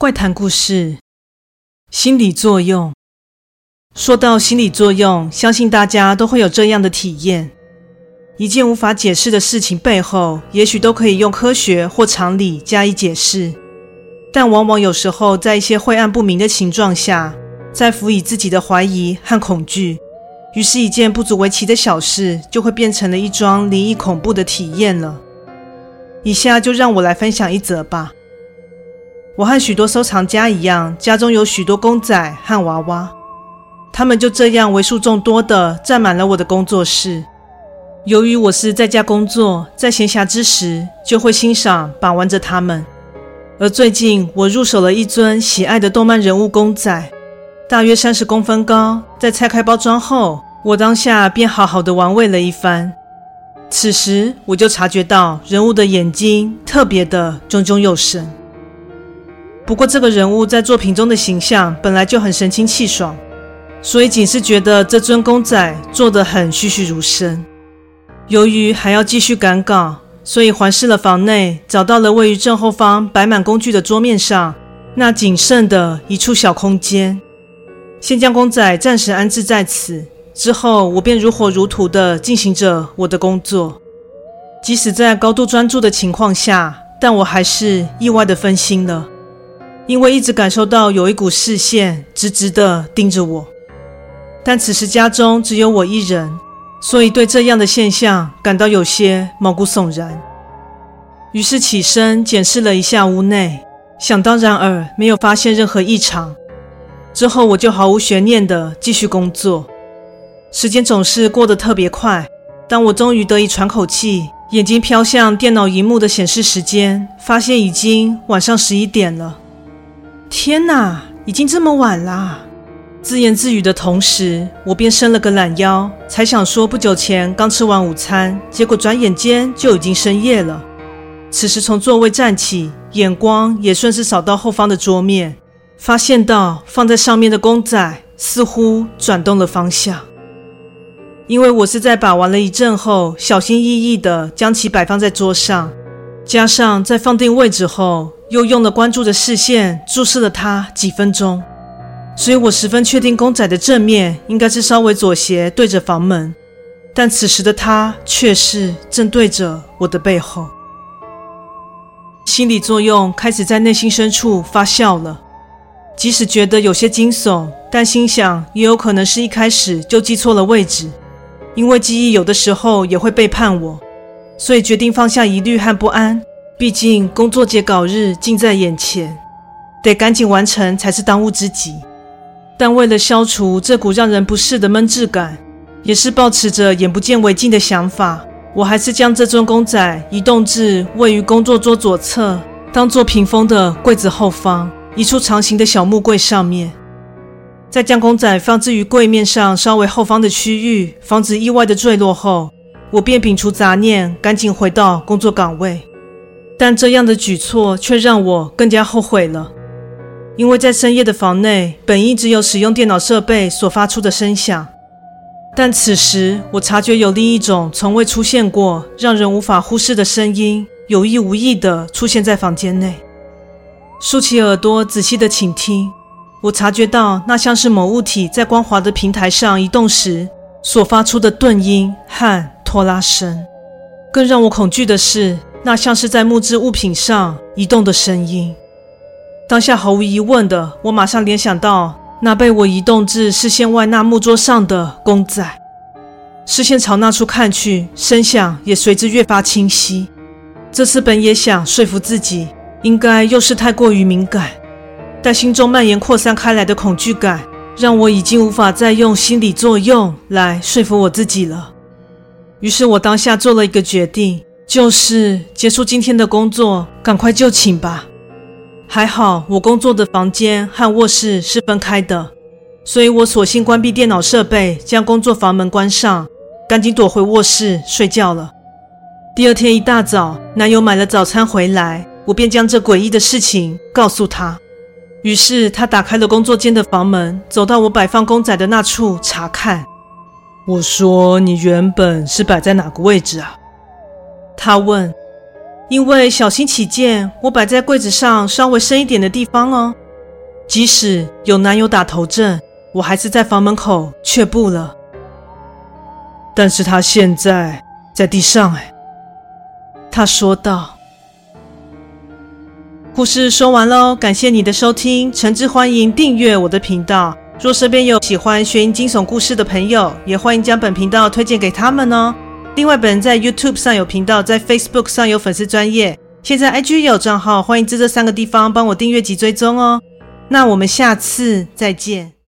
怪谈故事：心理作用。说到心理作用，相信大家都会有这样的体验：一件无法解释的事情背后，也许都可以用科学或常理加以解释，但往往有时候在一些晦暗不明的情状下，再辅以自己的怀疑和恐惧，于是，一件不足为奇的小事就会变成了一桩灵异恐怖的体验了。以下就让我来分享一则吧。我和许多收藏家一样，家中有许多公仔和娃娃，他们就这样为数众多的占满了我的工作室。由于我是在家工作，在闲暇之时就会欣赏把玩着它们。而最近我入手了一尊喜爱的动漫人物公仔，大约三十公分高。在拆开包装后，我当下便好好的玩味了一番。此时我就察觉到人物的眼睛特别的炯炯有神。不过，这个人物在作品中的形象本来就很神清气爽，所以仅是觉得这尊公仔做得很栩栩如生。由于还要继续赶稿，所以环视了房内，找到了位于正后方摆满工具的桌面上那仅剩的一处小空间，先将公仔暂时安置在此。之后，我便如火如荼地进行着我的工作。即使在高度专注的情况下，但我还是意外地分心了。因为一直感受到有一股视线直直地盯着我，但此时家中只有我一人，所以对这样的现象感到有些毛骨悚然。于是起身检视了一下屋内，想当然尔没有发现任何异常。之后我就毫无悬念地继续工作。时间总是过得特别快，当我终于得以喘口气，眼睛飘向电脑荧幕的显示时间，发现已经晚上十一点了。天哪，已经这么晚啦！自言自语的同时，我便伸了个懒腰，才想说不久前刚吃完午餐，结果转眼间就已经深夜了。此时从座位站起，眼光也顺势扫到后方的桌面，发现到放在上面的公仔似乎转动了方向。因为我是在把玩了一阵后，小心翼翼地将其摆放在桌上，加上在放定位置后，又用了关注的视线注视了他几分钟，所以我十分确定公仔的正面应该是稍微左斜对着房门，但此时的他却是正对着我的背后。心理作用开始在内心深处发酵了，即使觉得有些惊悚，但心想也有可能是一开始就记错了位置，因为记忆有的时候也会背叛我，所以决定放下疑虑和不安。毕竟工作截稿日近在眼前，得赶紧完成才是当务之急。但为了消除这股让人不适的闷滞感，也是抱持着眼不见为净的想法，我还是将这尊公仔移动至位于工作桌左侧、当做屏风的柜子后方一处长形的小木柜上面。在将公仔放置于柜面上稍微后方的区域，防止意外的坠落后，我便摒除杂念，赶紧回到工作岗位。但这样的举措却让我更加后悔了，因为在深夜的房内，本应只有使用电脑设备所发出的声响，但此时我察觉有另一种从未出现过、让人无法忽视的声音，有意无意地出现在房间内。竖起耳朵仔细地倾听，我察觉到那像是某物体在光滑的平台上移动时所发出的顿音和拖拉声。更让我恐惧的是，那像是在木质物品上移动的声音。当下毫无疑问的，我马上联想到那被我移动至视线外那木桌上的公仔。视线朝那处看去，声响也随之越发清晰。这次本也想说服自己，应该又是太过于敏感，但心中蔓延扩散开来的恐惧感，让我已经无法再用心理作用来说服我自己了。于是我当下做了一个决定。就是结束今天的工作，赶快就寝吧。还好我工作的房间和卧室是分开的，所以我索性关闭电脑设备，将工作房门关上，赶紧躲回卧室睡觉了。第二天一大早，男友买了早餐回来，我便将这诡异的事情告诉他。于是他打开了工作间的房门，走到我摆放公仔的那处查看。我说：“你原本是摆在哪个位置啊？”他问：“因为小心起见，我摆在柜子上稍微深一点的地方哦。即使有男友打头阵，我还是在房门口却步了。但是他现在在地上，哎，他说道。故事说完喽，感谢你的收听，诚挚欢迎订阅我的频道。若身边有喜欢悬疑惊悚故事的朋友，也欢迎将本频道推荐给他们哦。另外，本人在 YouTube 上有频道，在 Facebook 上有粉丝专业，现在 IG 也有账号，欢迎在这三个地方帮我订阅及追踪哦。那我们下次再见。